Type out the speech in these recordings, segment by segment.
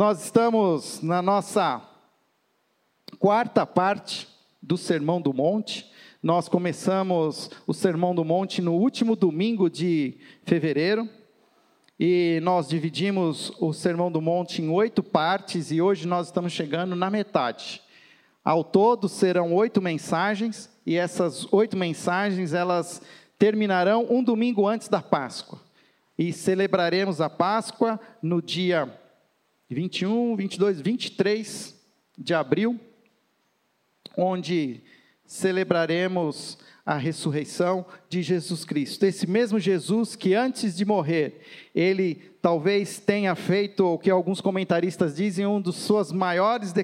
Nós estamos na nossa quarta parte do Sermão do Monte. Nós começamos o Sermão do Monte no último domingo de fevereiro. E nós dividimos o Sermão do Monte em oito partes e hoje nós estamos chegando na metade. Ao todo serão oito mensagens e essas oito mensagens elas terminarão um domingo antes da Páscoa. E celebraremos a Páscoa no dia 21, 22, 23 de abril, onde celebraremos a ressurreição de Jesus Cristo. Esse mesmo Jesus que antes de morrer, ele talvez tenha feito o que alguns comentaristas dizem, um dos suas maiores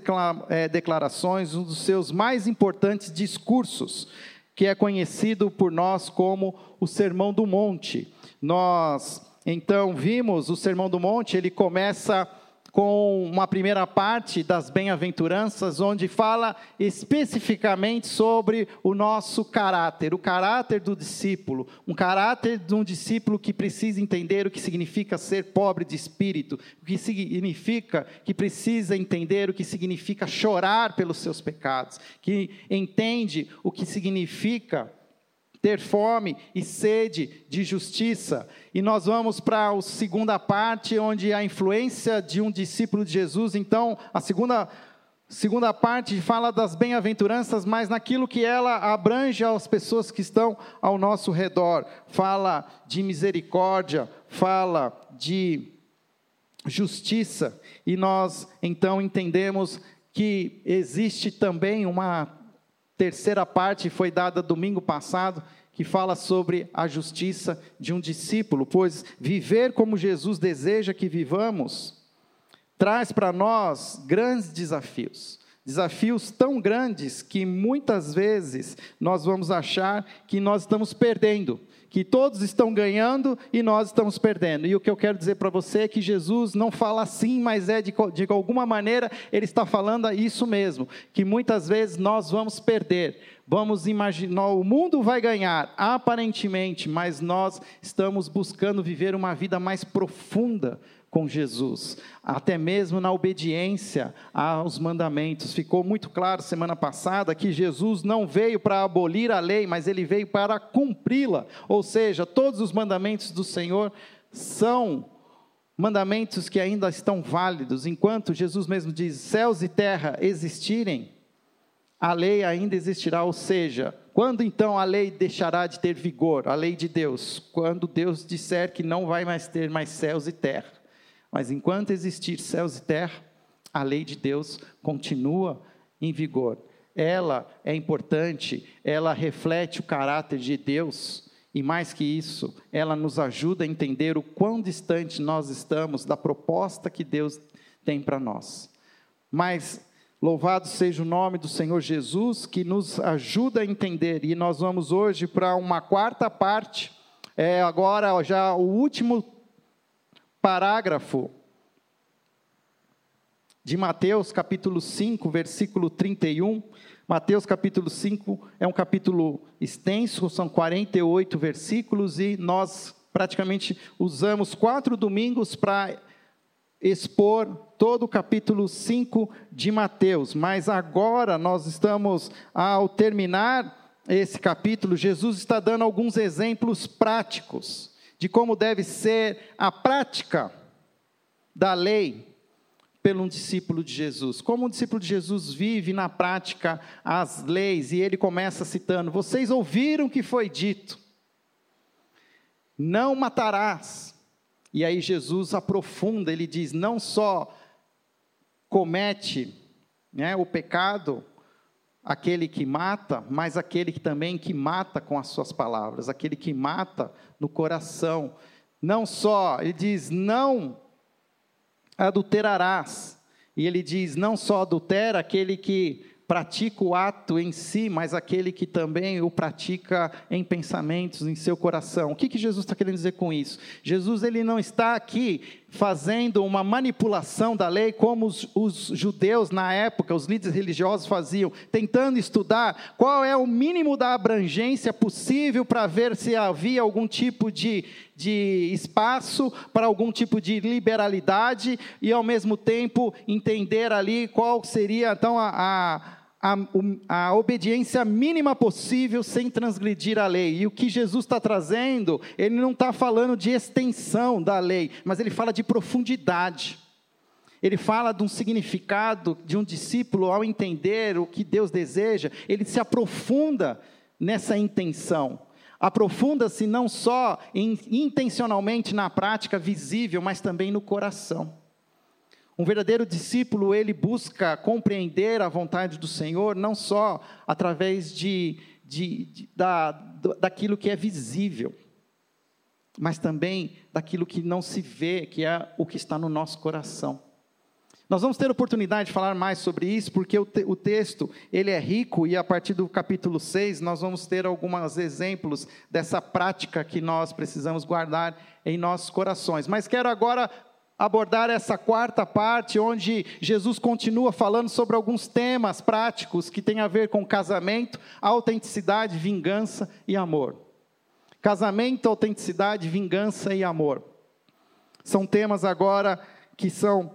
eh, declarações, um dos seus mais importantes discursos, que é conhecido por nós como o Sermão do Monte. Nós então vimos o Sermão do Monte, ele começa com uma primeira parte das bem-aventuranças, onde fala especificamente sobre o nosso caráter, o caráter do discípulo, um caráter de um discípulo que precisa entender o que significa ser pobre de espírito, o que significa que precisa entender o que significa chorar pelos seus pecados, que entende o que significa ter fome e sede de justiça. E nós vamos para a segunda parte, onde a influência de um discípulo de Jesus. Então, a segunda, segunda parte fala das bem-aventuranças, mas naquilo que ela abrange as pessoas que estão ao nosso redor. Fala de misericórdia, fala de justiça. E nós, então, entendemos que existe também uma terceira parte foi dada domingo passado, que fala sobre a justiça de um discípulo, pois viver como Jesus deseja que vivamos traz para nós grandes desafios. Desafios tão grandes que muitas vezes nós vamos achar que nós estamos perdendo, que todos estão ganhando e nós estamos perdendo. E o que eu quero dizer para você é que Jesus não fala assim, mas é de, de alguma maneira ele está falando isso mesmo, que muitas vezes nós vamos perder vamos imaginar, o mundo vai ganhar, aparentemente, mas nós estamos buscando viver uma vida mais profunda com Jesus, até mesmo na obediência aos mandamentos. Ficou muito claro semana passada que Jesus não veio para abolir a lei, mas ele veio para cumpri-la. Ou seja, todos os mandamentos do Senhor são mandamentos que ainda estão válidos, enquanto Jesus mesmo diz: céus e terra existirem, a lei ainda existirá, ou seja, quando então a lei deixará de ter vigor, a lei de Deus? Quando Deus disser que não vai mais ter mais céus e terra. Mas enquanto existir céus e terra, a lei de Deus continua em vigor. Ela é importante, ela reflete o caráter de Deus, e mais que isso, ela nos ajuda a entender o quão distante nós estamos da proposta que Deus tem para nós. Mas Louvado seja o nome do Senhor Jesus, que nos ajuda a entender. E nós vamos hoje para uma quarta parte, é agora já o último parágrafo de Mateus, capítulo 5, versículo 31. Mateus, capítulo 5, é um capítulo extenso, são 48 versículos, e nós praticamente usamos quatro domingos para expor todo o capítulo 5 de Mateus, mas agora nós estamos, ao terminar esse capítulo, Jesus está dando alguns exemplos práticos de como deve ser a prática da lei pelo um discípulo de Jesus. Como um discípulo de Jesus vive na prática as leis, e ele começa citando: Vocês ouviram que foi dito, não matarás. E aí Jesus aprofunda, ele diz: não só comete né, o pecado aquele que mata, mas aquele que também que mata com as suas palavras, aquele que mata no coração. Não só, ele diz: não adulterarás. E ele diz: não só adultera aquele que pratica o ato em si, mas aquele que também o pratica em pensamentos, em seu coração. O que, que Jesus está querendo dizer com isso? Jesus ele não está aqui fazendo uma manipulação da lei, como os, os, judeus na época, os líderes religiosos faziam, tentando estudar qual é o mínimo da abrangência possível para ver se havia algum tipo de, de espaço para algum tipo de liberalidade e, ao mesmo tempo, entender ali qual seria então a, a a, a, obediência mínima possível sem transgredir a lei. E o que Jesus está trazendo, ele não está falando de extensão da lei, mas ele fala de profundidade. Ele fala de um significado de um discípulo ao entender o que Deus deseja, ele se aprofunda nessa intenção. Aprofunda-se não só em, intencionalmente na prática visível, mas também no coração. Um verdadeiro discípulo, ele busca compreender a vontade do Senhor, não só através de, de, de da, daquilo que é visível, mas também daquilo que não se vê, que é o que está no nosso coração. Nós vamos ter oportunidade de falar mais sobre isso, porque o, te, o, texto ele é rico e a partir do capítulo 6 nós vamos ter alguns exemplos dessa prática que nós precisamos guardar em nossos corações. Mas quero agora abordar essa quarta parte, onde Jesus continua falando sobre alguns temas práticos que têm a ver com casamento, autenticidade, vingança e amor. Casamento, autenticidade, vingança e amor. São temas agora que são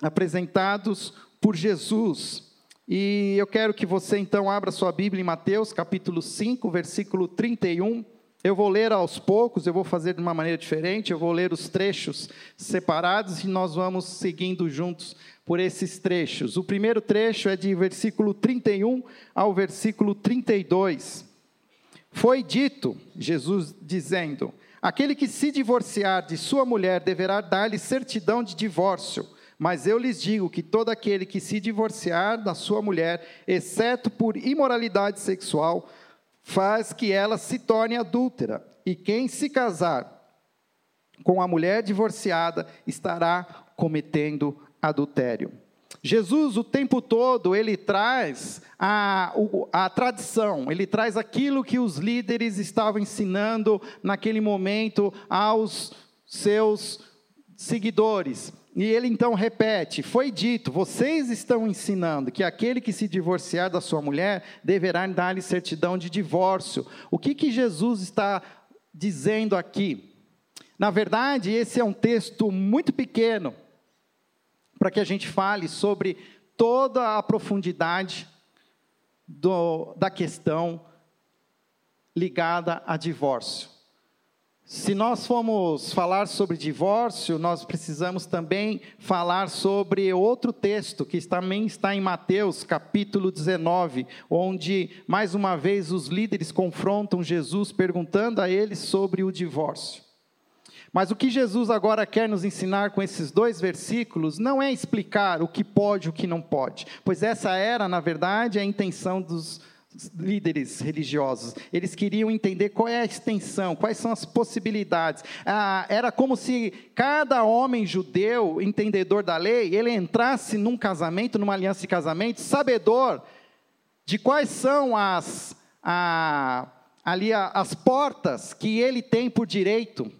apresentados por Jesus. E eu quero que você então abra sua Bíblia em Mateus, capítulo 5, versículo 31 eu vou ler aos poucos, eu vou fazer de uma maneira diferente, eu vou ler os trechos separados e nós vamos seguindo juntos por esses trechos. O primeiro trecho é de versículo 31 ao versículo 32. Foi dito, Jesus dizendo: Aquele que se divorciar de sua mulher deverá dar-lhe certidão de divórcio. Mas eu lhes digo que todo aquele que se divorciar da sua mulher, exceto por imoralidade sexual, faz que ela se torne adúltera. E quem se casar com a mulher divorciada estará cometendo adultério. Jesus, o tempo todo, ele traz a, a tradição, ele traz aquilo que os líderes estavam ensinando naquele momento aos seus seguidores. E ele então repete: Foi dito, vocês estão ensinando que aquele que se divorciar da sua mulher deverá dar-lhe certidão de divórcio. O que, que Jesus está dizendo aqui? Na verdade, esse é um texto muito pequeno para que a gente fale sobre toda a profundidade do, da questão ligada a divórcio. Se nós formos falar sobre divórcio, nós precisamos também falar sobre outro texto que também está em Mateus, capítulo 19, onde mais uma vez os líderes confrontam Jesus perguntando a ele sobre o divórcio. Mas o que Jesus agora quer nos ensinar com esses dois versículos não é explicar o que pode e o que não pode, pois essa era, na verdade, a intenção dos líderes religiosos. Eles queriam entender qual é a extensão, quais são as possibilidades. Ah, era como se cada homem judeu, entendedor da lei, ele entrasse num casamento, numa aliança de casamento, sabedor de quais são as, a, ali as portas que ele tem por direito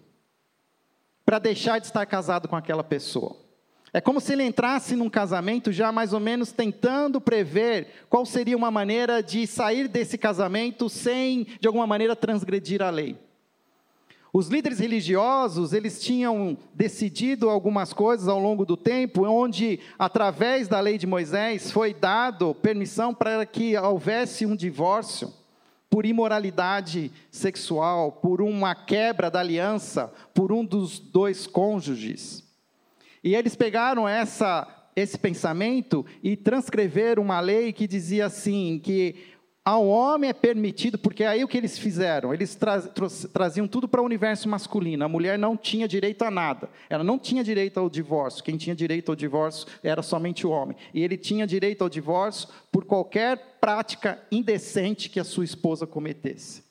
para deixar de estar casado com aquela pessoa. É como se ele entrasse num casamento já mais ou menos tentando prever qual seria uma maneira de sair desse casamento sem, de alguma maneira, transgredir a lei. Os líderes religiosos, eles tinham decidido algumas coisas ao longo do tempo, onde, através da lei de Moisés, foi dado permissão para que houvesse um divórcio por imoralidade sexual, por uma quebra da aliança, por um dos dois cônjuges. E eles pegaram essa, esse pensamento e transcreveram uma lei que dizia assim: que ao homem é permitido, porque aí o que eles fizeram? Eles tra traziam tudo para o universo masculino. A mulher não tinha direito a nada. Ela não tinha direito ao divórcio. Quem tinha direito ao divórcio era somente o homem. E ele tinha direito ao divórcio por qualquer prática indecente que a sua esposa cometesse.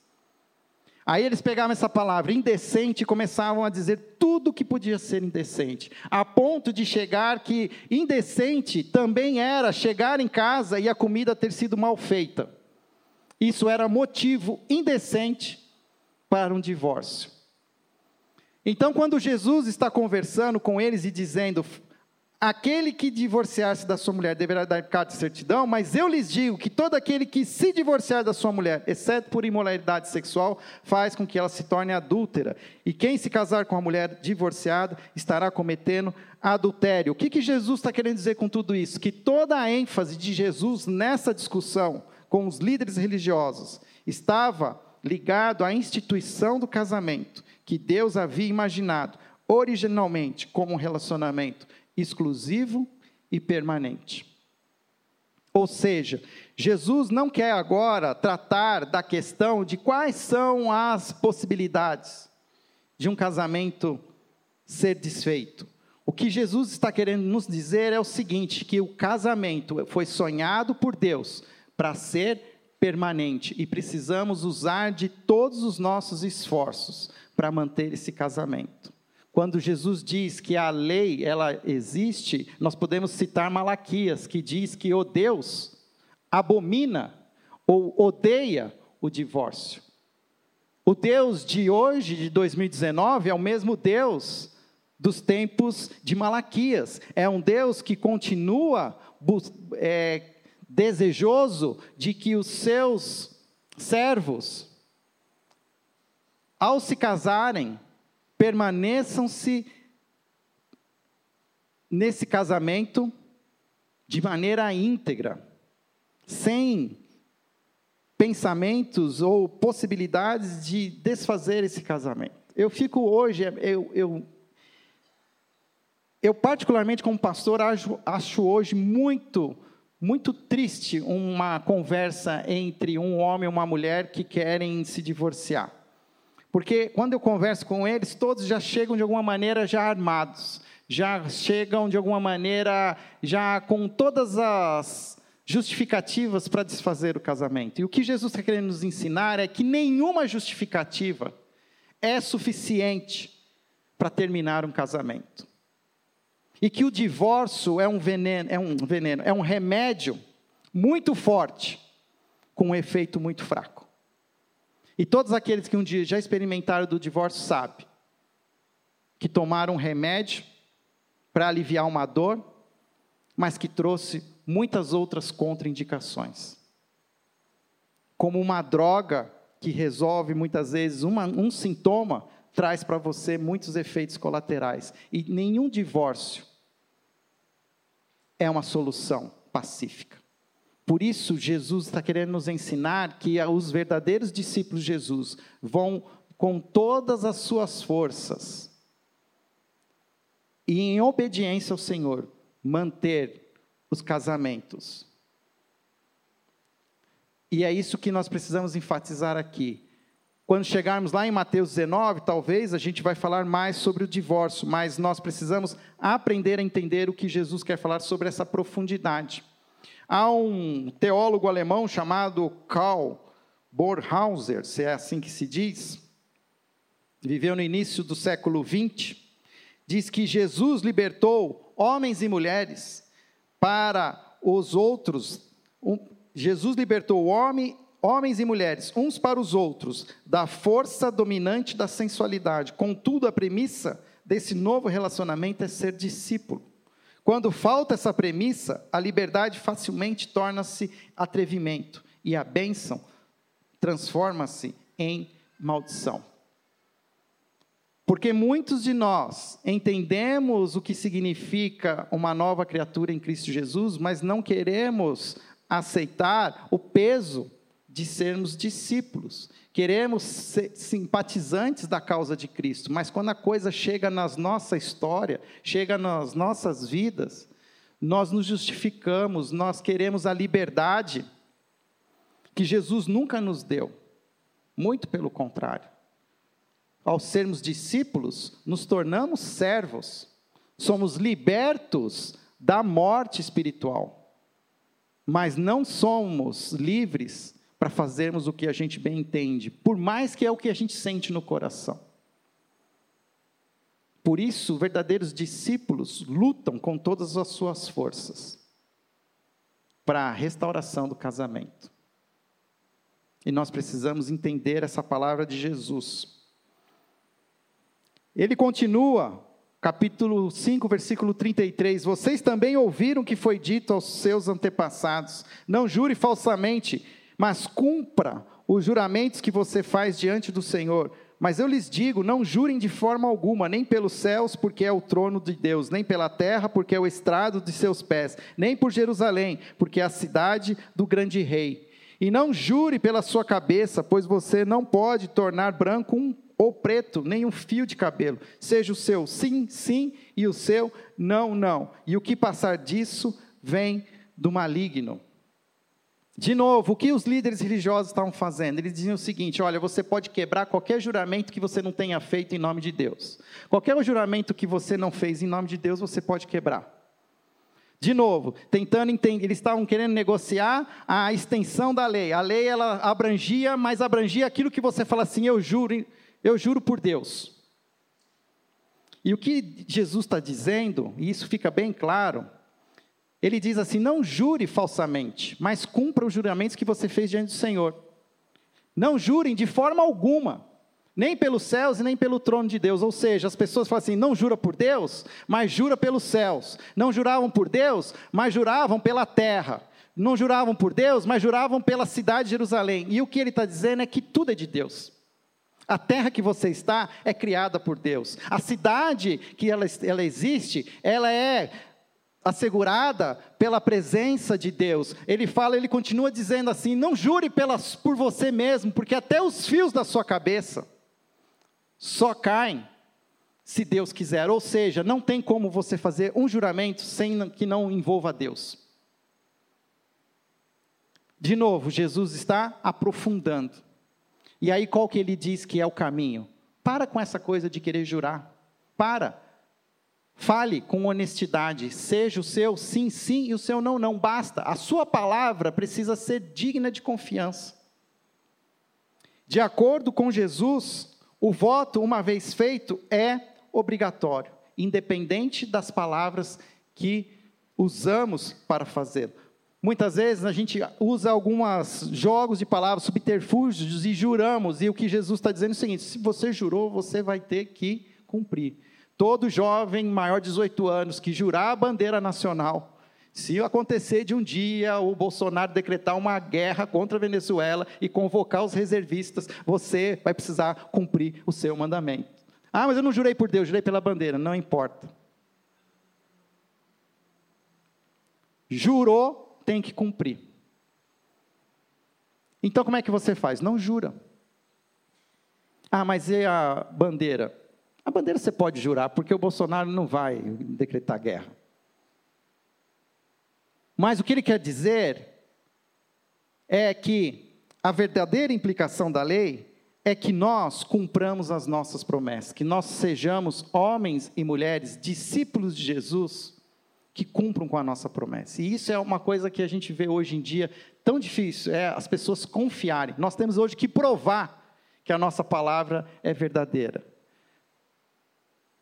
Aí eles pegavam essa palavra indecente e começavam a dizer tudo que podia ser indecente, a ponto de chegar que indecente também era chegar em casa e a comida ter sido mal feita. Isso era motivo indecente para um divórcio. Então, quando Jesus está conversando com eles e dizendo: Aquele que divorciar-se da sua mulher deverá dar carta de certidão, mas eu lhes digo que todo aquele que se divorciar da sua mulher, exceto por imoralidade sexual, faz com que ela se torne adúltera. E quem se casar com a mulher divorciada estará cometendo adultério. O que, que Jesus está querendo dizer com tudo isso? Que toda a ênfase de Jesus nessa discussão com os líderes religiosos estava ligado à instituição do casamento, que Deus havia imaginado originalmente como um relacionamento exclusivo e permanente. Ou seja, Jesus não quer agora tratar da questão de quais são as possibilidades de um casamento ser desfeito. O que Jesus está querendo nos dizer é o seguinte: que o casamento foi sonhado por Deus para ser permanente e precisamos usar de todos os nossos esforços para manter esse casamento. Quando Jesus diz que a lei ela existe, nós podemos citar Malaquias, que diz que o Deus abomina ou odeia o divórcio. O Deus de hoje, de 2019, é o mesmo Deus dos tempos de Malaquias. É um Deus que continua é, desejoso de que os seus servos, ao se casarem, permaneçam-se nesse casamento de maneira íntegra, sem pensamentos ou possibilidades de desfazer esse casamento. Eu fico hoje, eu, eu, eu particularmente como pastor acho, acho hoje muito, muito triste uma conversa entre um homem e uma mulher que querem se divorciar. Porque quando eu converso com eles, todos já chegam de alguma maneira já armados, já chegam de alguma maneira já com todas as justificativas para desfazer o casamento. E o que Jesus está querendo nos ensinar é que nenhuma justificativa é suficiente para terminar um casamento. E que o divórcio é um veneno, é um veneno, é um remédio muito forte com um efeito muito fraco. E todos aqueles que um dia já experimentaram do divórcio sabem que tomaram um remédio para aliviar uma dor, mas que trouxe muitas outras contraindicações. Como uma droga que resolve muitas vezes uma, um sintoma, traz para você muitos efeitos colaterais. E nenhum divórcio é uma solução pacífica. Por isso, Jesus está querendo nos ensinar que os verdadeiros discípulos de Jesus vão, com todas as suas forças, e em obediência ao Senhor, manter os casamentos. E é isso que nós precisamos enfatizar aqui. Quando chegarmos lá em Mateus 19, talvez a gente vai falar mais sobre o divórcio, mas nós precisamos aprender a entender o que Jesus quer falar sobre essa profundidade. Há um teólogo alemão chamado Karl Borhauser, se é assim que se diz, viveu no início do século XX, diz que Jesus libertou homens e mulheres para os outros. Um, Jesus libertou homem, homens e mulheres, uns para os outros, da força dominante da sensualidade. Contudo, a premissa desse novo relacionamento é ser discípulo. Quando falta essa premissa, a liberdade facilmente torna-se atrevimento e a bênção transforma-se em maldição. Porque muitos de nós entendemos o que significa uma nova criatura em Cristo Jesus, mas não queremos aceitar o peso de sermos discípulos. Queremos ser simpatizantes da causa de Cristo, mas quando a coisa chega na nossa história, chega nas nossas vidas, nós nos justificamos, nós queremos a liberdade que Jesus nunca nos deu. Muito pelo contrário. Ao sermos discípulos, nos tornamos servos, somos libertos da morte espiritual, mas não somos livres para fazermos o que a gente bem entende, por mais que é o que a gente sente no coração. Por isso, verdadeiros discípulos lutam com todas as suas forças para a restauração do casamento. E nós precisamos entender essa palavra de Jesus. Ele continua, capítulo 5, versículo 33. Vocês também ouviram que foi dito aos seus antepassados: não jure falsamente, mas cumpra os juramentos que você faz diante do Senhor. Mas eu lhes digo: não jurem de forma alguma, nem pelos céus, porque é o trono de Deus, nem pela terra, porque é o estrado de seus pés, nem por Jerusalém, porque é a cidade do grande rei. E não jure pela sua cabeça, pois você não pode tornar branco um ou preto, nem um fio de cabelo. Seja o seu sim, sim, e o seu não, não. E o que passar disso vem do maligno. De novo, o que os líderes religiosos estavam fazendo? Eles diziam o seguinte: olha, você pode quebrar qualquer juramento que você não tenha feito em nome de Deus. Qualquer juramento que você não fez em nome de Deus, você pode quebrar. De novo, tentando entender, eles estavam querendo negociar a extensão da lei. A lei ela abrangia, mas abrangia aquilo que você fala assim: eu juro, eu juro por Deus. E o que Jesus está dizendo, e isso fica bem claro, ele diz assim: não jure falsamente, mas cumpra os juramentos que você fez diante do Senhor. Não jurem de forma alguma, nem pelos céus e nem pelo trono de Deus. Ou seja, as pessoas falam assim: não jura por Deus, mas jura pelos céus. Não juravam por Deus, mas juravam pela terra. Não juravam por Deus, mas juravam pela cidade de Jerusalém. E o que ele está dizendo é que tudo é de Deus. A terra que você está é criada por Deus. A cidade que ela, ela existe, ela é assegurada pela presença de Deus. Ele fala, ele continua dizendo assim: não jure pelas, por você mesmo, porque até os fios da sua cabeça só caem se Deus quiser. Ou seja, não tem como você fazer um juramento sem que não envolva Deus. De novo, Jesus está aprofundando. E aí qual que ele diz que é o caminho? Para com essa coisa de querer jurar. Para. Fale com honestidade, seja o seu sim, sim e o seu não, não. Basta. A sua palavra precisa ser digna de confiança. De acordo com Jesus, o voto, uma vez feito, é obrigatório, independente das palavras que usamos para fazê-lo. Muitas vezes a gente usa alguns jogos de palavras, subterfúgios e juramos, e o que Jesus está dizendo é o seguinte: se você jurou, você vai ter que cumprir. Todo jovem maior de 18 anos que jurar a bandeira nacional, se acontecer de um dia o Bolsonaro decretar uma guerra contra a Venezuela e convocar os reservistas, você vai precisar cumprir o seu mandamento. Ah, mas eu não jurei por Deus, jurei pela bandeira. Não importa. Jurou, tem que cumprir. Então como é que você faz? Não jura. Ah, mas e a bandeira? A bandeira você pode jurar, porque o Bolsonaro não vai decretar guerra. Mas o que ele quer dizer é que a verdadeira implicação da lei é que nós cumpramos as nossas promessas, que nós sejamos homens e mulheres, discípulos de Jesus, que cumpram com a nossa promessa. E isso é uma coisa que a gente vê hoje em dia tão difícil, é as pessoas confiarem. Nós temos hoje que provar que a nossa palavra é verdadeira.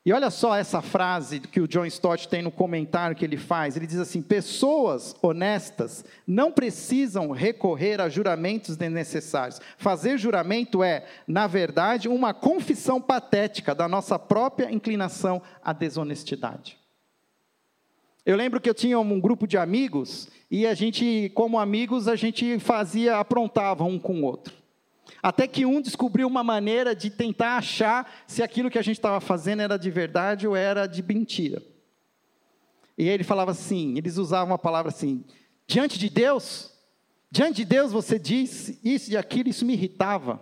E olha só essa frase que o John Stott tem no comentário que ele faz. Ele diz assim: pessoas honestas não precisam recorrer a juramentos desnecessários. Fazer juramento é, na verdade, uma confissão patética da nossa própria inclinação à desonestidade. Eu lembro que eu tinha um grupo de amigos e a gente, como amigos, a gente fazia, aprontava um com o outro. Até que um descobriu uma maneira de tentar achar se aquilo que a gente estava fazendo era de verdade ou era de mentira. E ele falava assim, eles usavam uma palavra assim, diante de Deus, diante de Deus você diz isso e aquilo, isso me irritava.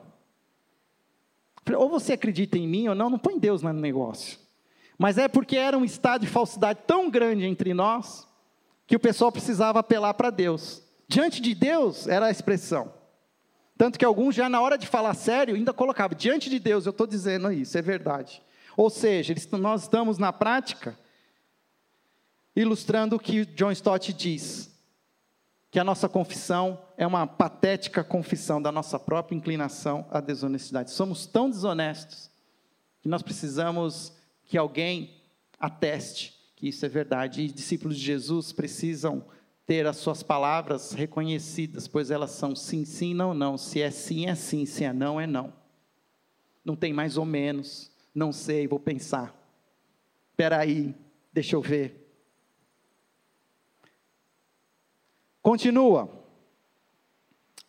Falei, ou você acredita em mim ou não, não põe Deus no negócio. Mas é porque era um estado de falsidade tão grande entre nós, que o pessoal precisava apelar para Deus. Diante de Deus era a expressão. Tanto que alguns já na hora de falar sério ainda colocavam, diante de Deus eu estou dizendo isso, é verdade. Ou seja, nós estamos na prática ilustrando o que John Stott diz, que a nossa confissão é uma patética confissão da nossa própria inclinação à desonestidade. Somos tão desonestos que nós precisamos que alguém ateste que isso é verdade. E discípulos de Jesus precisam ter as suas palavras reconhecidas, pois elas são sim, sim, não, não. Se é sim, é sim, se é não, é não. Não tem mais ou menos, Não sei, vou pensar. Espera aí, deixa eu ver. Continua.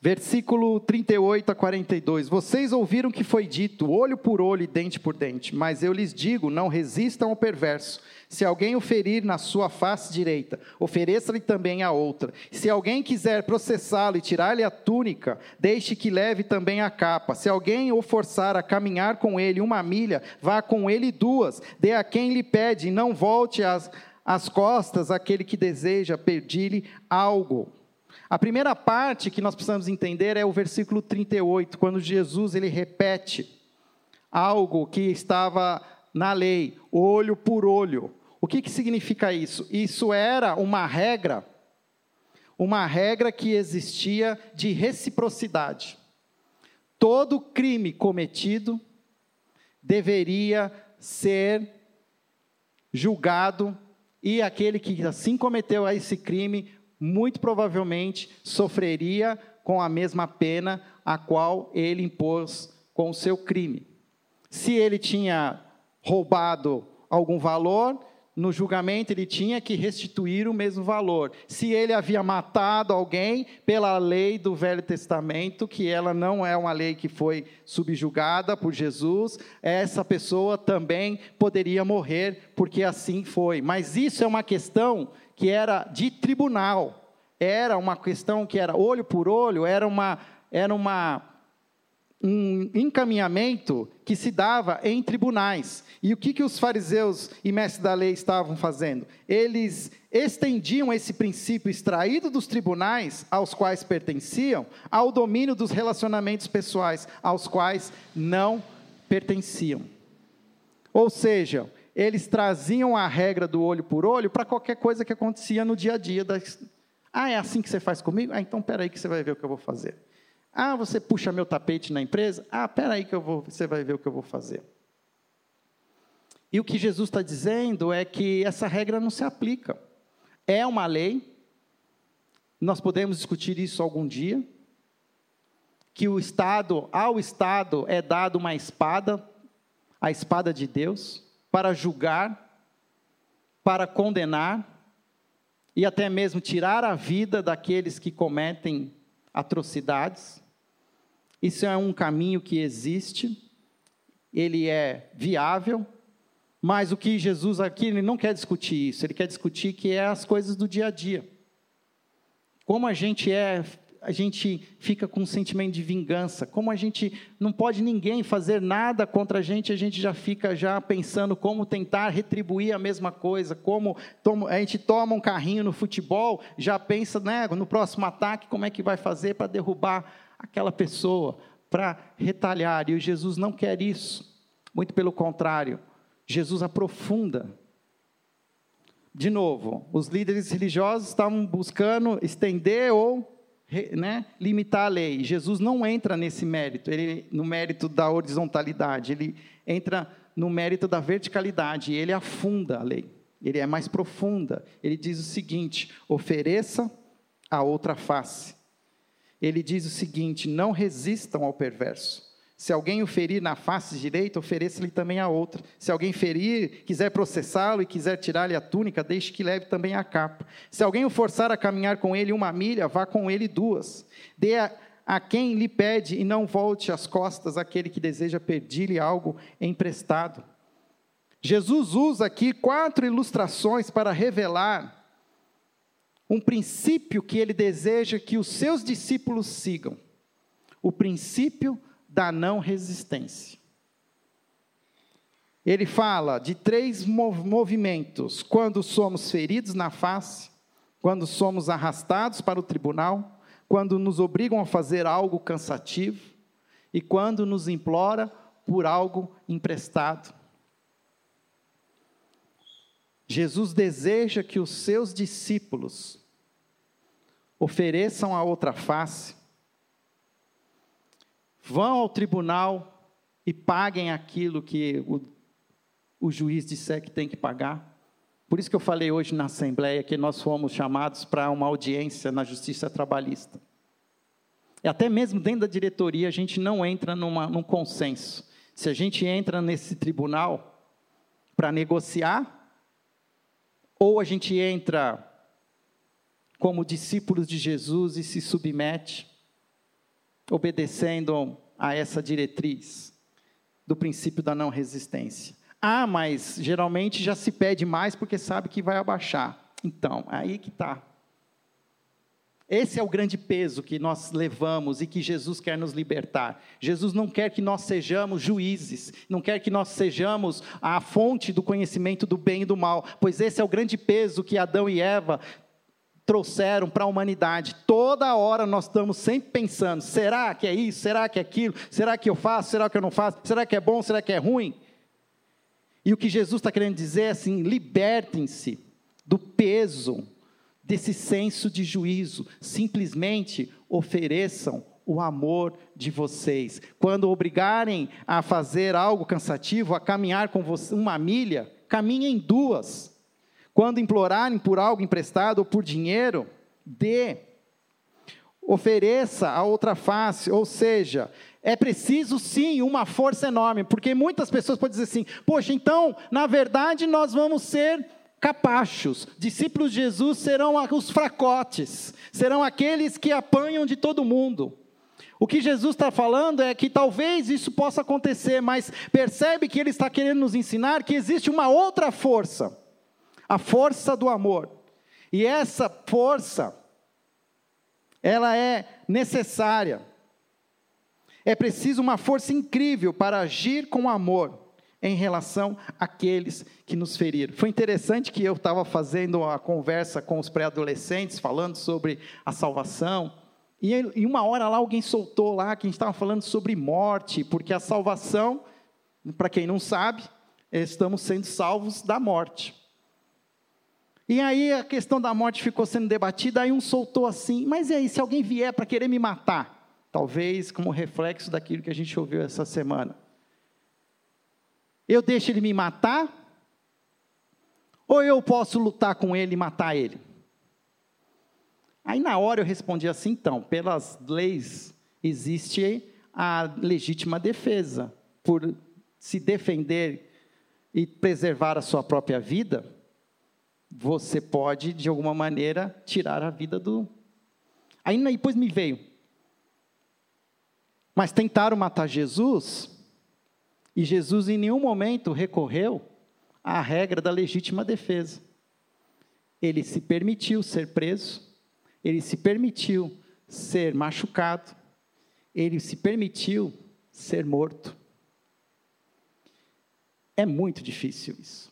Versículo 38 a 42. Vocês ouviram que foi dito, olho por olho e dente por dente, mas eu lhes digo: não resistam ao perverso. Se alguém o ferir na sua face direita, ofereça-lhe também a outra. Se alguém quiser processá-lo e tirar-lhe a túnica, deixe que leve também a capa. Se alguém o forçar a caminhar com ele uma milha, vá com ele duas. Dê a quem lhe pede, e não volte às, às costas aquele que deseja pedir-lhe algo. A primeira parte que nós precisamos entender é o versículo 38, quando Jesus ele repete algo que estava na lei, olho por olho. O que, que significa isso? Isso era uma regra, uma regra que existia de reciprocidade. Todo crime cometido deveria ser julgado e aquele que assim cometeu esse crime muito provavelmente sofreria com a mesma pena a qual ele impôs com o seu crime. Se ele tinha roubado algum valor, no julgamento ele tinha que restituir o mesmo valor. Se ele havia matado alguém pela lei do Velho Testamento, que ela não é uma lei que foi subjugada por Jesus, essa pessoa também poderia morrer, porque assim foi. Mas isso é uma questão que era de tribunal, era uma questão que era olho por olho, era uma, era uma um encaminhamento que se dava em tribunais. E o que, que os fariseus e mestres da lei estavam fazendo? Eles estendiam esse princípio extraído dos tribunais, aos quais pertenciam, ao domínio dos relacionamentos pessoais, aos quais não pertenciam. Ou seja, eles traziam a regra do olho por olho para qualquer coisa que acontecia no dia a dia. Das... Ah, é assim que você faz comigo? Ah, então espera aí que você vai ver o que eu vou fazer. Ah, você puxa meu tapete na empresa? Ah, espera aí que eu vou, você vai ver o que eu vou fazer. E o que Jesus está dizendo é que essa regra não se aplica. É uma lei, nós podemos discutir isso algum dia, que o Estado, ao Estado é dado uma espada, a espada de Deus, para julgar, para condenar e até mesmo tirar a vida daqueles que cometem atrocidades. Isso é um caminho que existe, ele é viável, mas o que Jesus aqui, ele não quer discutir isso, ele quer discutir que é as coisas do dia a dia. Como a gente é a gente fica com um sentimento de vingança. Como a gente não pode ninguém fazer nada contra a gente, a gente já fica já pensando como tentar retribuir a mesma coisa. Como a gente toma um carrinho no futebol, já pensa né, no próximo ataque como é que vai fazer para derrubar aquela pessoa, para retalhar. E o Jesus não quer isso. Muito pelo contrário, Jesus aprofunda de novo, os líderes religiosos estavam buscando estender ou né, limitar a lei. Jesus não entra nesse mérito, ele no mérito da horizontalidade, ele entra no mérito da verticalidade, ele afunda a lei. Ele é mais profunda. Ele diz o seguinte: ofereça a outra face. Ele diz o seguinte: não resistam ao perverso. Se alguém o ferir na face direita, ofereça-lhe também a outra. Se alguém ferir, quiser processá-lo e quiser tirar-lhe a túnica, deixe que leve também a capa. Se alguém o forçar a caminhar com ele uma milha, vá com ele duas. Dê a, a quem lhe pede e não volte as costas àquele que deseja pedir-lhe algo emprestado. Jesus usa aqui quatro ilustrações para revelar um princípio que ele deseja que os seus discípulos sigam. O princípio da não resistência. Ele fala de três movimentos: quando somos feridos na face, quando somos arrastados para o tribunal, quando nos obrigam a fazer algo cansativo e quando nos implora por algo emprestado. Jesus deseja que os seus discípulos ofereçam a outra face vão ao tribunal e paguem aquilo que o, o juiz disser que tem que pagar. Por isso que eu falei hoje na Assembleia que nós fomos chamados para uma audiência na Justiça Trabalhista. E até mesmo dentro da diretoria a gente não entra numa, num consenso. se a gente entra nesse tribunal para negociar, ou a gente entra como discípulos de Jesus e se submete, obedecendo a essa diretriz do princípio da não resistência. Ah, mas geralmente já se pede mais porque sabe que vai abaixar. Então, aí que está. Esse é o grande peso que nós levamos e que Jesus quer nos libertar. Jesus não quer que nós sejamos juízes, não quer que nós sejamos a fonte do conhecimento do bem e do mal, pois esse é o grande peso que Adão e Eva trouxeram para a humanidade. Toda hora nós estamos sempre pensando: será que é isso? Será que é aquilo? Será que eu faço? Será que eu não faço? Será que é bom? Será que é ruim? E o que Jesus está querendo dizer é assim: libertem-se do peso desse senso de juízo, simplesmente ofereçam o amor de vocês. Quando obrigarem a fazer algo cansativo, a caminhar com você uma milha, caminhem duas. Quando implorarem por algo emprestado ou por dinheiro, dê. Ofereça a outra face, ou seja, é preciso sim uma força enorme, porque muitas pessoas podem dizer assim: poxa, então, na verdade, nós vamos ser capachos. Discípulos de Jesus serão os fracotes, serão aqueles que apanham de todo mundo. O que Jesus está falando é que talvez isso possa acontecer, mas percebe que ele está querendo nos ensinar que existe uma outra força, a força do amor. E essa força, ela é necessária. É preciso uma força incrível para agir com amor em relação àqueles que nos feriram. Foi interessante que eu estava fazendo uma conversa com os pré-adolescentes, falando sobre a salvação, e em uma hora lá alguém soltou lá que a gente estava falando sobre morte, porque a salvação, para quem não sabe, estamos sendo salvos da morte. E aí a questão da morte ficou sendo debatida, aí um soltou assim, mas e aí, se alguém vier para querer me matar? Talvez como reflexo daquilo que a gente ouviu essa semana. Eu deixo ele me matar? Ou eu posso lutar com ele e matar ele? Aí na hora eu respondi assim: então, pelas leis existe a legítima defesa. Por se defender e preservar a sua própria vida, você pode, de alguma maneira, tirar a vida do. Aí depois me veio. Mas tentaram matar Jesus, e Jesus em nenhum momento recorreu à regra da legítima defesa. Ele se permitiu ser preso, ele se permitiu ser machucado, ele se permitiu ser morto. É muito difícil isso.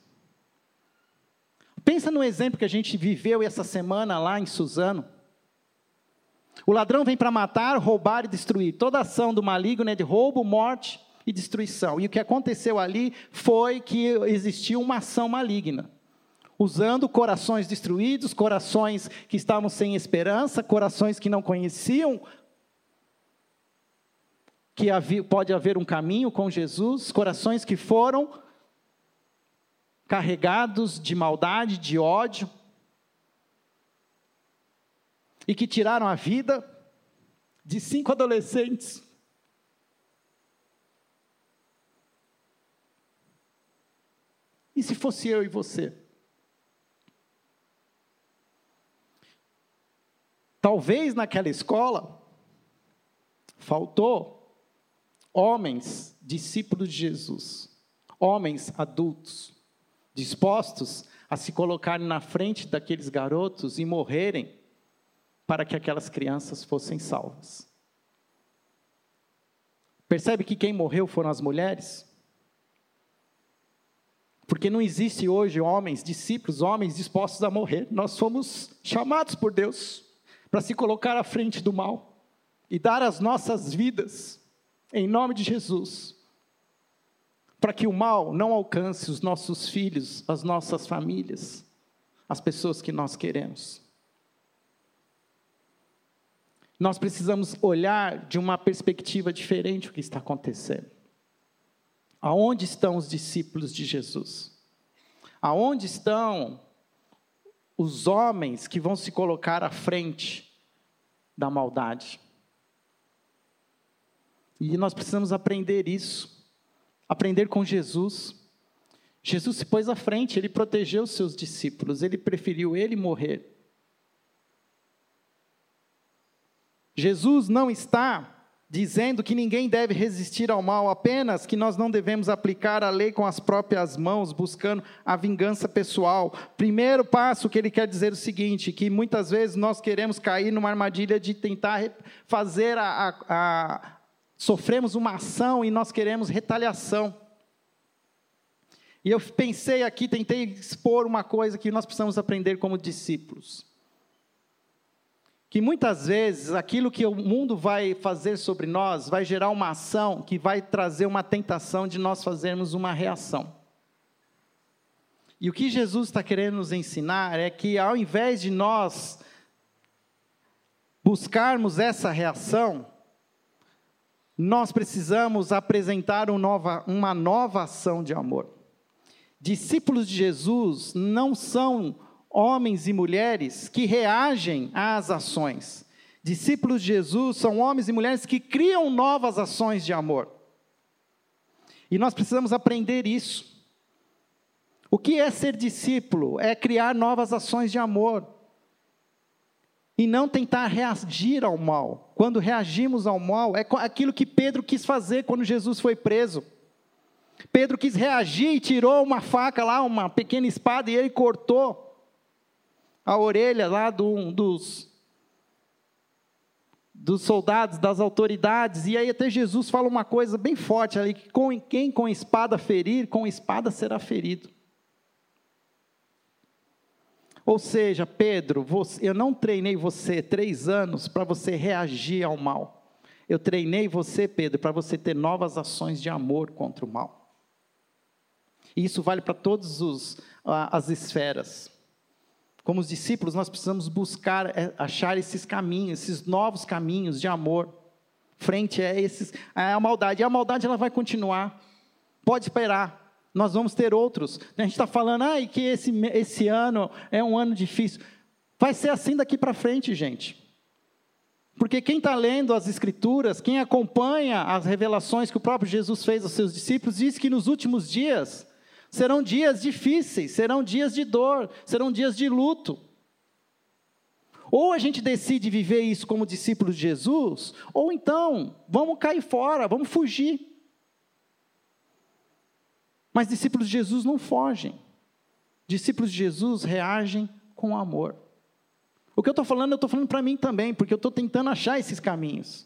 Pensa no exemplo que a gente viveu essa semana lá em Suzano. O ladrão vem para matar, roubar e destruir. Toda ação do maligno é de roubo, morte e destruição. E o que aconteceu ali foi que existiu uma ação maligna. Usando corações destruídos, corações que estavam sem esperança, corações que não conheciam que havia, pode haver um caminho com Jesus, corações que foram carregados de maldade, de ódio, e que tiraram a vida de cinco adolescentes E se fosse eu e você? Talvez naquela escola faltou homens, discípulos de Jesus, homens adultos, dispostos a se colocarem na frente daqueles garotos e morrerem para que aquelas crianças fossem salvas. Percebe que quem morreu foram as mulheres? Porque não existe hoje homens, discípulos, homens dispostos a morrer. Nós fomos chamados por Deus para se colocar à frente do mal e dar as nossas vidas em nome de Jesus, para que o mal não alcance os nossos filhos, as nossas famílias, as pessoas que nós queremos. Nós precisamos olhar de uma perspectiva diferente o que está acontecendo. Aonde estão os discípulos de Jesus? Aonde estão os homens que vão se colocar à frente da maldade? E nós precisamos aprender isso. Aprender com Jesus. Jesus se pôs à frente, ele protegeu os seus discípulos, ele preferiu ele morrer. Jesus não está dizendo que ninguém deve resistir ao mal, apenas que nós não devemos aplicar a lei com as próprias mãos, buscando a vingança pessoal. Primeiro passo que ele quer dizer é o seguinte: que muitas vezes nós queremos cair numa armadilha de tentar fazer a, a, a sofremos uma ação e nós queremos retaliação. E eu pensei aqui, tentei expor uma coisa que nós precisamos aprender como discípulos que muitas vezes aquilo que o mundo vai fazer sobre nós vai gerar uma ação que vai trazer uma tentação de nós fazermos uma reação. E o que Jesus está querendo nos ensinar é que ao invés de nós buscarmos essa reação, nós precisamos apresentar uma nova, uma nova ação de amor. Discípulos de Jesus não são homens e mulheres que reagem às ações. Discípulos de Jesus são homens e mulheres que criam novas ações de amor. E nós precisamos aprender isso. O que é ser discípulo? É criar novas ações de amor. E não tentar reagir ao mal. Quando reagimos ao mal, é aquilo que Pedro quis fazer quando Jesus foi preso. Pedro quis reagir e tirou uma faca lá, uma pequena espada, e ele cortou a orelha lá do, dos, dos soldados, das autoridades, e aí até Jesus fala uma coisa bem forte ali, que com, quem com espada ferir, com espada será ferido. Ou seja, Pedro, eu não treinei você três anos para você reagir ao mal. Eu treinei você, Pedro, para você ter novas ações de amor contra o mal. E isso vale para todas as esferas. Como os discípulos, nós precisamos buscar, é, achar esses caminhos, esses novos caminhos de amor, frente a esses, a maldade. E a maldade ela vai continuar. Pode esperar. Nós vamos ter outros. A gente está falando, ah, que esse, esse ano é um ano difícil. Vai ser assim daqui para frente, gente. Porque quem está lendo as Escrituras, quem acompanha as revelações que o próprio Jesus fez aos seus discípulos, diz que nos últimos dias Serão dias difíceis, serão dias de dor, serão dias de luto. Ou a gente decide viver isso como discípulos de Jesus, ou então vamos cair fora, vamos fugir. Mas discípulos de Jesus não fogem. Discípulos de Jesus reagem com amor. O que eu estou falando, eu estou falando para mim também, porque eu estou tentando achar esses caminhos.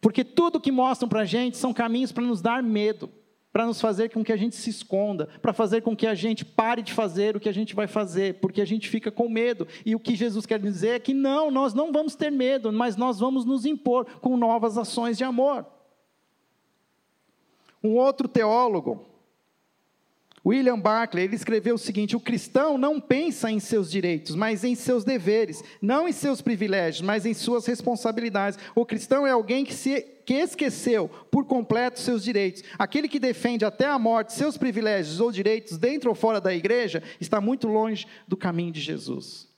Porque tudo que mostram para a gente são caminhos para nos dar medo para nos fazer com que a gente se esconda, para fazer com que a gente pare de fazer o que a gente vai fazer, porque a gente fica com medo. E o que Jesus quer dizer é que não, nós não vamos ter medo, mas nós vamos nos impor com novas ações de amor. Um outro teólogo, William Barclay, ele escreveu o seguinte: o cristão não pensa em seus direitos, mas em seus deveres, não em seus privilégios, mas em suas responsabilidades. O cristão é alguém que se que esqueceu por completo seus direitos. Aquele que defende até a morte seus privilégios ou direitos dentro ou fora da igreja está muito longe do caminho de Jesus.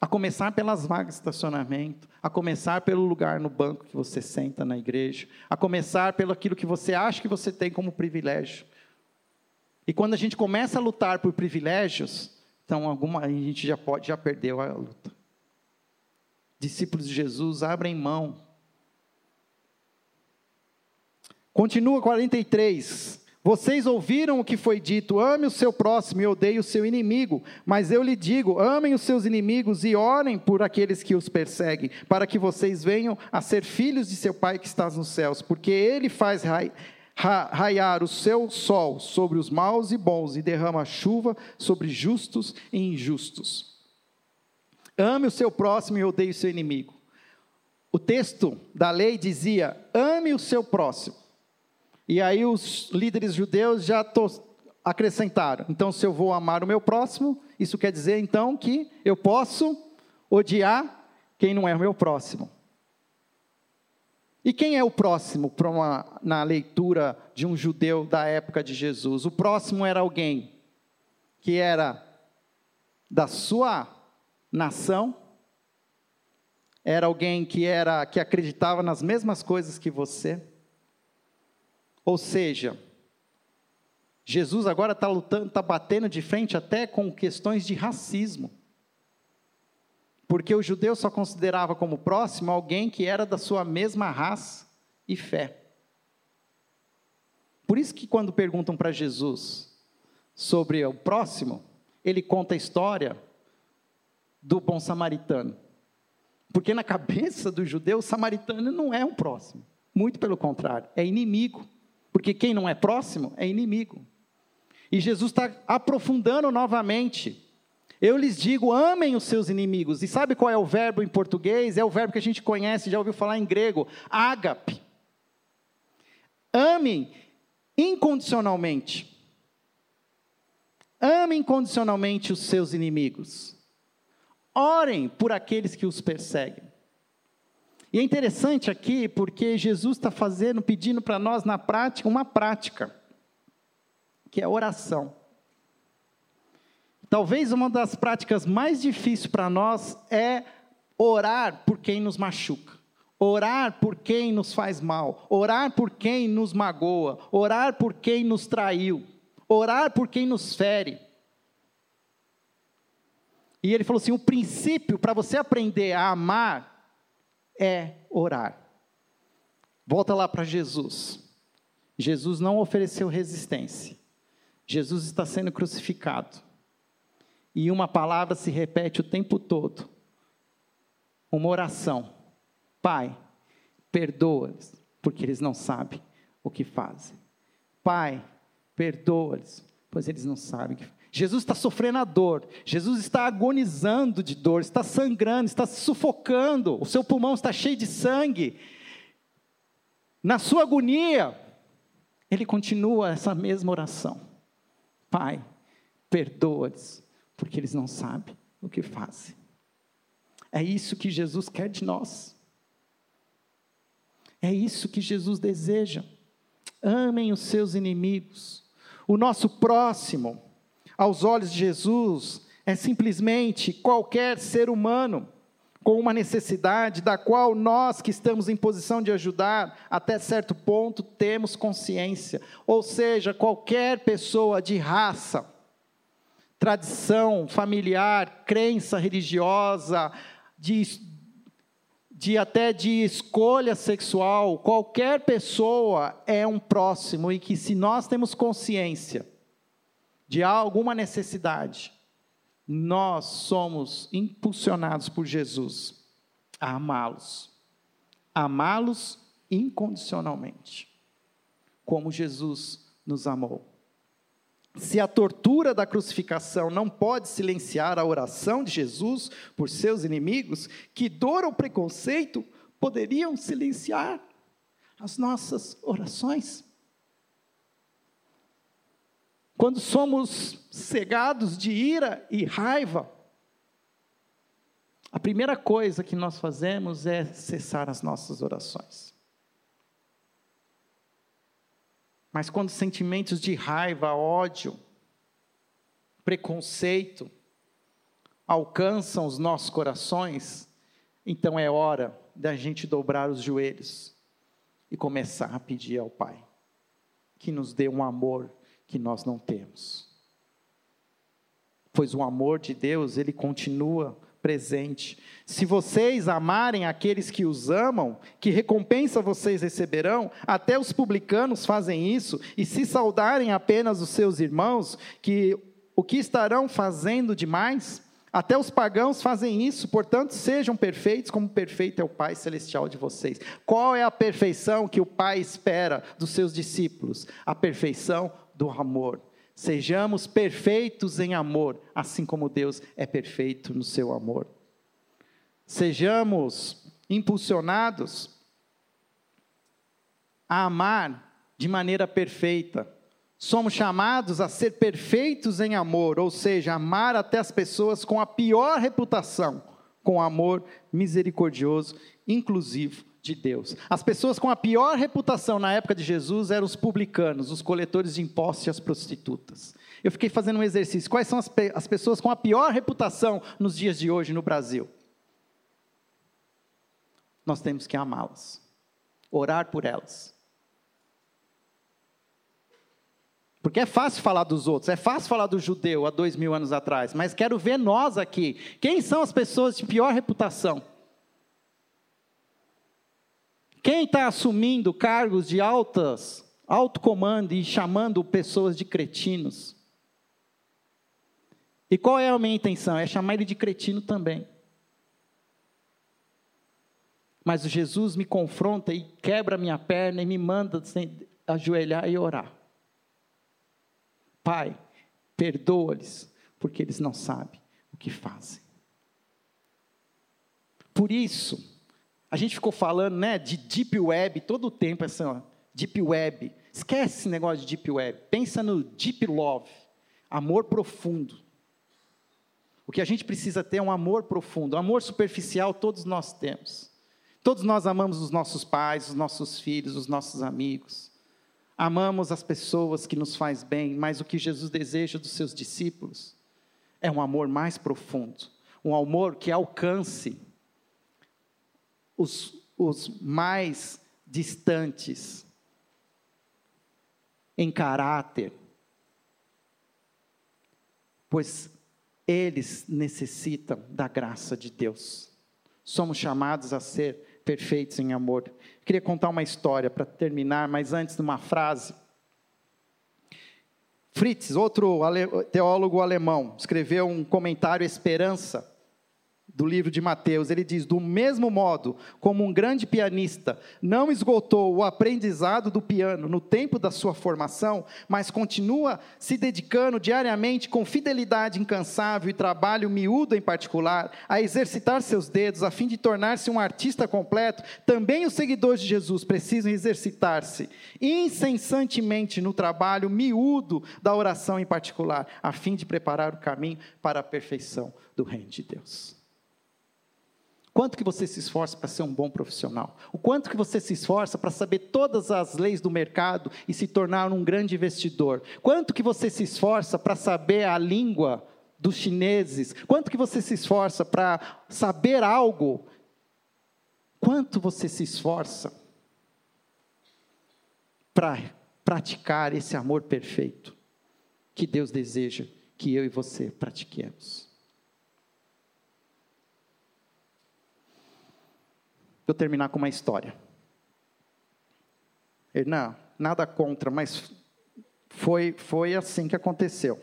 A começar pelas vagas de estacionamento, a começar pelo lugar no banco que você senta na igreja, a começar pelo aquilo que você acha que você tem como privilégio. E quando a gente começa a lutar por privilégios, então alguma, a gente já pode, já perdeu a luta. Discípulos de Jesus abrem mão. Continua 43. Vocês ouviram o que foi dito: ame o seu próximo e odeie o seu inimigo. Mas eu lhe digo: amem os seus inimigos e orem por aqueles que os perseguem, para que vocês venham a ser filhos de seu Pai que está nos céus, porque ele faz raiar o seu sol sobre os maus e bons e derrama chuva sobre justos e injustos. Ame o seu próximo e odeie o seu inimigo. O texto da lei dizia: ame o seu próximo. E aí os líderes judeus já acrescentaram: então, se eu vou amar o meu próximo, isso quer dizer então que eu posso odiar quem não é o meu próximo. E quem é o próximo uma, na leitura de um judeu da época de Jesus? O próximo era alguém que era da sua nação, era alguém que era que acreditava nas mesmas coisas que você, Ou seja, Jesus agora está lutando, está batendo de frente até com questões de racismo. Porque o judeu só considerava como próximo alguém que era da sua mesma raça e fé. Por isso que quando perguntam para Jesus sobre o próximo, ele conta a história do bom samaritano. Porque na cabeça do judeu, o samaritano não é um próximo. Muito pelo contrário, é inimigo. Porque quem não é próximo é inimigo. E Jesus está aprofundando novamente. Eu lhes digo: amem os seus inimigos. E sabe qual é o verbo em português? É o verbo que a gente conhece, já ouviu falar em grego: ágape. Amem incondicionalmente. Amem incondicionalmente os seus inimigos. Orem por aqueles que os perseguem. E é interessante aqui porque Jesus está fazendo, pedindo para nós na prática, uma prática, que é oração. Talvez uma das práticas mais difíceis para nós é orar por quem nos machuca, orar por quem nos faz mal, orar por quem nos magoa, orar por quem nos traiu, orar por quem nos fere. E ele falou assim: o princípio para você aprender a amar é orar. Volta lá para Jesus. Jesus não ofereceu resistência. Jesus está sendo crucificado. E uma palavra se repete o tempo todo. Uma oração. Pai, perdoa-lhes, porque eles não sabem o que fazem. Pai, perdoa-lhes, pois eles não sabem o que fazem. Jesus está sofrendo a dor, Jesus está agonizando de dor, está sangrando, está se sufocando, o seu pulmão está cheio de sangue. Na sua agonia, ele continua essa mesma oração: Pai, perdoa-lhes, porque eles não sabem o que fazem. É isso que Jesus quer de nós. É isso que Jesus deseja. Amem os seus inimigos. O nosso próximo aos olhos de Jesus, é simplesmente qualquer ser humano com uma necessidade da qual nós que estamos em posição de ajudar, até certo ponto temos consciência. Ou seja, qualquer pessoa de raça, tradição familiar, crença religiosa, de, de até de escolha sexual, qualquer pessoa é um próximo e que se nós temos consciência de alguma necessidade, nós somos impulsionados por Jesus a amá-los. Amá-los incondicionalmente, como Jesus nos amou. Se a tortura da crucificação não pode silenciar a oração de Jesus por seus inimigos, que dor ou preconceito poderiam silenciar as nossas orações? Quando somos cegados de ira e raiva, a primeira coisa que nós fazemos é cessar as nossas orações. Mas quando sentimentos de raiva, ódio, preconceito alcançam os nossos corações, então é hora da gente dobrar os joelhos e começar a pedir ao Pai que nos dê um amor que nós não temos. Pois o amor de Deus, ele continua presente. Se vocês amarem aqueles que os amam, que recompensa vocês receberão? Até os publicanos fazem isso, e se saudarem apenas os seus irmãos, que o que estarão fazendo demais? Até os pagãos fazem isso, portanto, sejam perfeitos, como perfeito é o Pai celestial de vocês. Qual é a perfeição que o Pai espera dos seus discípulos? A perfeição do amor. Sejamos perfeitos em amor, assim como Deus é perfeito no seu amor. Sejamos impulsionados a amar de maneira perfeita. Somos chamados a ser perfeitos em amor, ou seja, amar até as pessoas com a pior reputação, com amor misericordioso, inclusivo de Deus. As pessoas com a pior reputação na época de Jesus eram os publicanos, os coletores de impostos e as prostitutas. Eu fiquei fazendo um exercício. Quais são as, pe as pessoas com a pior reputação nos dias de hoje no Brasil? Nós temos que amá-las, orar por elas, Porque é fácil falar dos outros, é fácil falar do judeu há dois mil anos atrás, mas quero ver nós aqui. Quem são as pessoas de pior reputação? Quem está assumindo cargos de altas, alto comando e chamando pessoas de cretinos? E qual é a minha intenção? É chamar ele de cretino também. Mas Jesus me confronta e quebra minha perna e me manda ajoelhar e orar. Pai, perdoa-lhes, porque eles não sabem o que fazem. Por isso, a gente ficou falando né, de deep web todo o tempo, assim, ó, deep web. Esquece esse negócio de deep web. Pensa no deep love, amor profundo. O que a gente precisa ter é um amor profundo. Amor superficial todos nós temos. Todos nós amamos os nossos pais, os nossos filhos, os nossos amigos. Amamos as pessoas que nos faz bem, mas o que Jesus deseja dos seus discípulos é um amor mais profundo, um amor que alcance os, os mais distantes em caráter, pois eles necessitam da graça de Deus. Somos chamados a ser perfeitos em amor. Queria contar uma história para terminar, mas antes de uma frase. Fritz, outro teólogo alemão, escreveu um comentário Esperança do livro de Mateus, ele diz: Do mesmo modo como um grande pianista não esgotou o aprendizado do piano no tempo da sua formação, mas continua se dedicando diariamente com fidelidade incansável e trabalho miúdo em particular, a exercitar seus dedos a fim de tornar-se um artista completo, também os seguidores de Jesus precisam exercitar-se incessantemente no trabalho miúdo da oração em particular, a fim de preparar o caminho para a perfeição do reino de Deus. Quanto que você se esforça para ser um bom profissional? O quanto que você se esforça para saber todas as leis do mercado e se tornar um grande investidor? Quanto que você se esforça para saber a língua dos chineses? Quanto que você se esforça para saber algo? Quanto você se esforça para praticar esse amor perfeito que Deus deseja que eu e você pratiquemos? Eu terminar com uma história. Não, nada contra, mas foi, foi assim que aconteceu.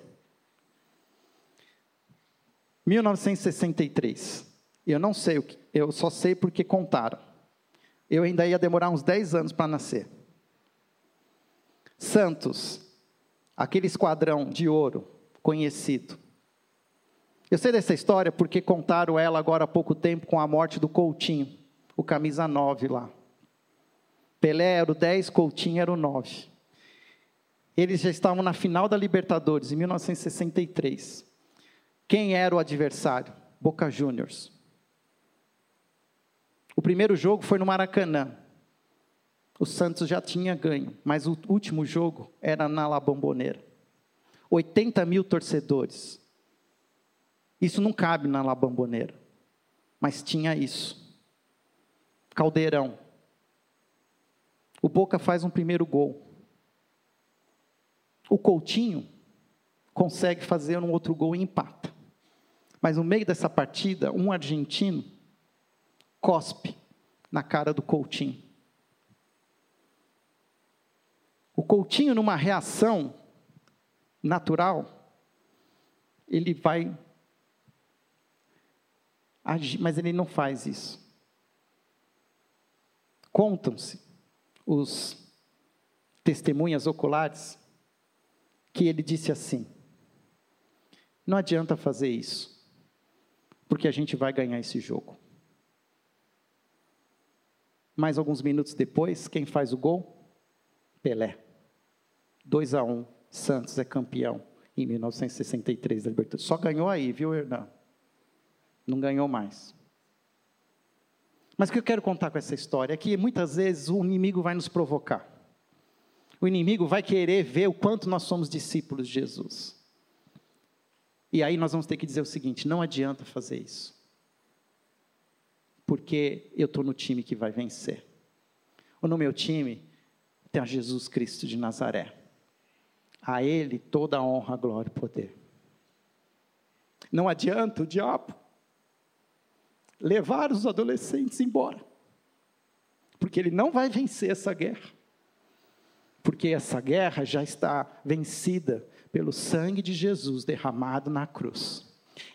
1963. Eu não sei o que, eu só sei porque contaram. Eu ainda ia demorar uns 10 anos para nascer. Santos, aquele esquadrão de ouro conhecido. Eu sei dessa história porque contaram ela agora há pouco tempo com a morte do Coutinho o camisa 9 lá. Pelé era o 10, Coutinho era o 9. Eles já estavam na final da Libertadores, em 1963. Quem era o adversário? Boca Juniors. O primeiro jogo foi no Maracanã. O Santos já tinha ganho, mas o último jogo era na La Bombonera. 80 mil torcedores. Isso não cabe na La Bombonera, mas tinha isso. Caldeirão. O Boca faz um primeiro gol. O Coutinho consegue fazer um outro gol e empata. Mas no meio dessa partida, um argentino cospe na cara do Coutinho. O Coutinho, numa reação natural, ele vai agir, mas ele não faz isso. Contam-se os testemunhas oculares que ele disse assim: Não adianta fazer isso, porque a gente vai ganhar esse jogo. Mais alguns minutos depois, quem faz o gol? Pelé. 2 a 1, um, Santos é campeão em 1963 da Libertadores. Só ganhou aí, viu, Hernan? Não ganhou mais. Mas o que eu quero contar com essa história é que muitas vezes o inimigo vai nos provocar. O inimigo vai querer ver o quanto nós somos discípulos de Jesus. E aí nós vamos ter que dizer o seguinte: não adianta fazer isso. Porque eu estou no time que vai vencer. Ou no meu time tem a Jesus Cristo de Nazaré. A Ele toda a honra, glória e poder. Não adianta o diabo levar os adolescentes embora, porque ele não vai vencer essa guerra, porque essa guerra já está vencida pelo sangue de Jesus derramado na cruz.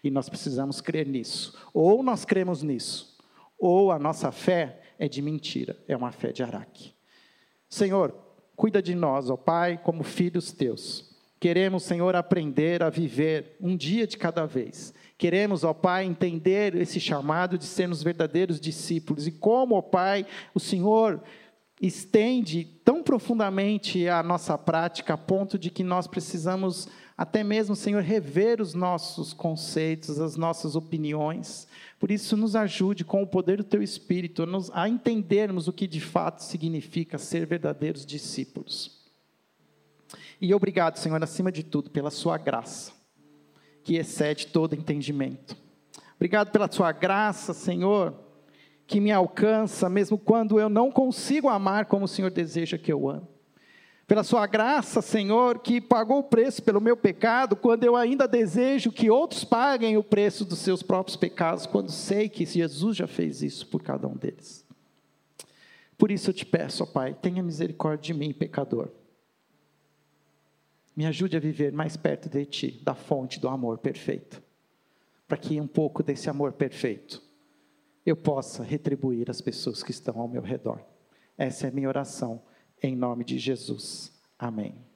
E nós precisamos crer nisso. Ou nós cremos nisso, ou a nossa fé é de mentira, é uma fé de Araque. Senhor, cuida de nós, ó Pai, como filhos teus. Queremos, Senhor, aprender a viver um dia de cada vez. Queremos, ó Pai, entender esse chamado de sermos verdadeiros discípulos. E como, ó Pai, o Senhor estende tão profundamente a nossa prática a ponto de que nós precisamos até mesmo, Senhor, rever os nossos conceitos, as nossas opiniões. Por isso, nos ajude com o poder do Teu Espírito a entendermos o que de fato significa ser verdadeiros discípulos. E obrigado, Senhor, acima de tudo, pela Sua graça, que excede todo entendimento. Obrigado pela Sua graça, Senhor, que me alcança, mesmo quando eu não consigo amar como o Senhor deseja que eu ame pela sua graça, Senhor, que pagou o preço pelo meu pecado, quando eu ainda desejo que outros paguem o preço dos seus próprios pecados, quando sei que Jesus já fez isso por cada um deles. Por isso eu te peço, ó Pai, tenha misericórdia de mim, pecador. Me ajude a viver mais perto de Ti, da fonte do amor perfeito, para que um pouco desse amor perfeito eu possa retribuir as pessoas que estão ao meu redor. Essa é a minha oração em nome de Jesus. Amém.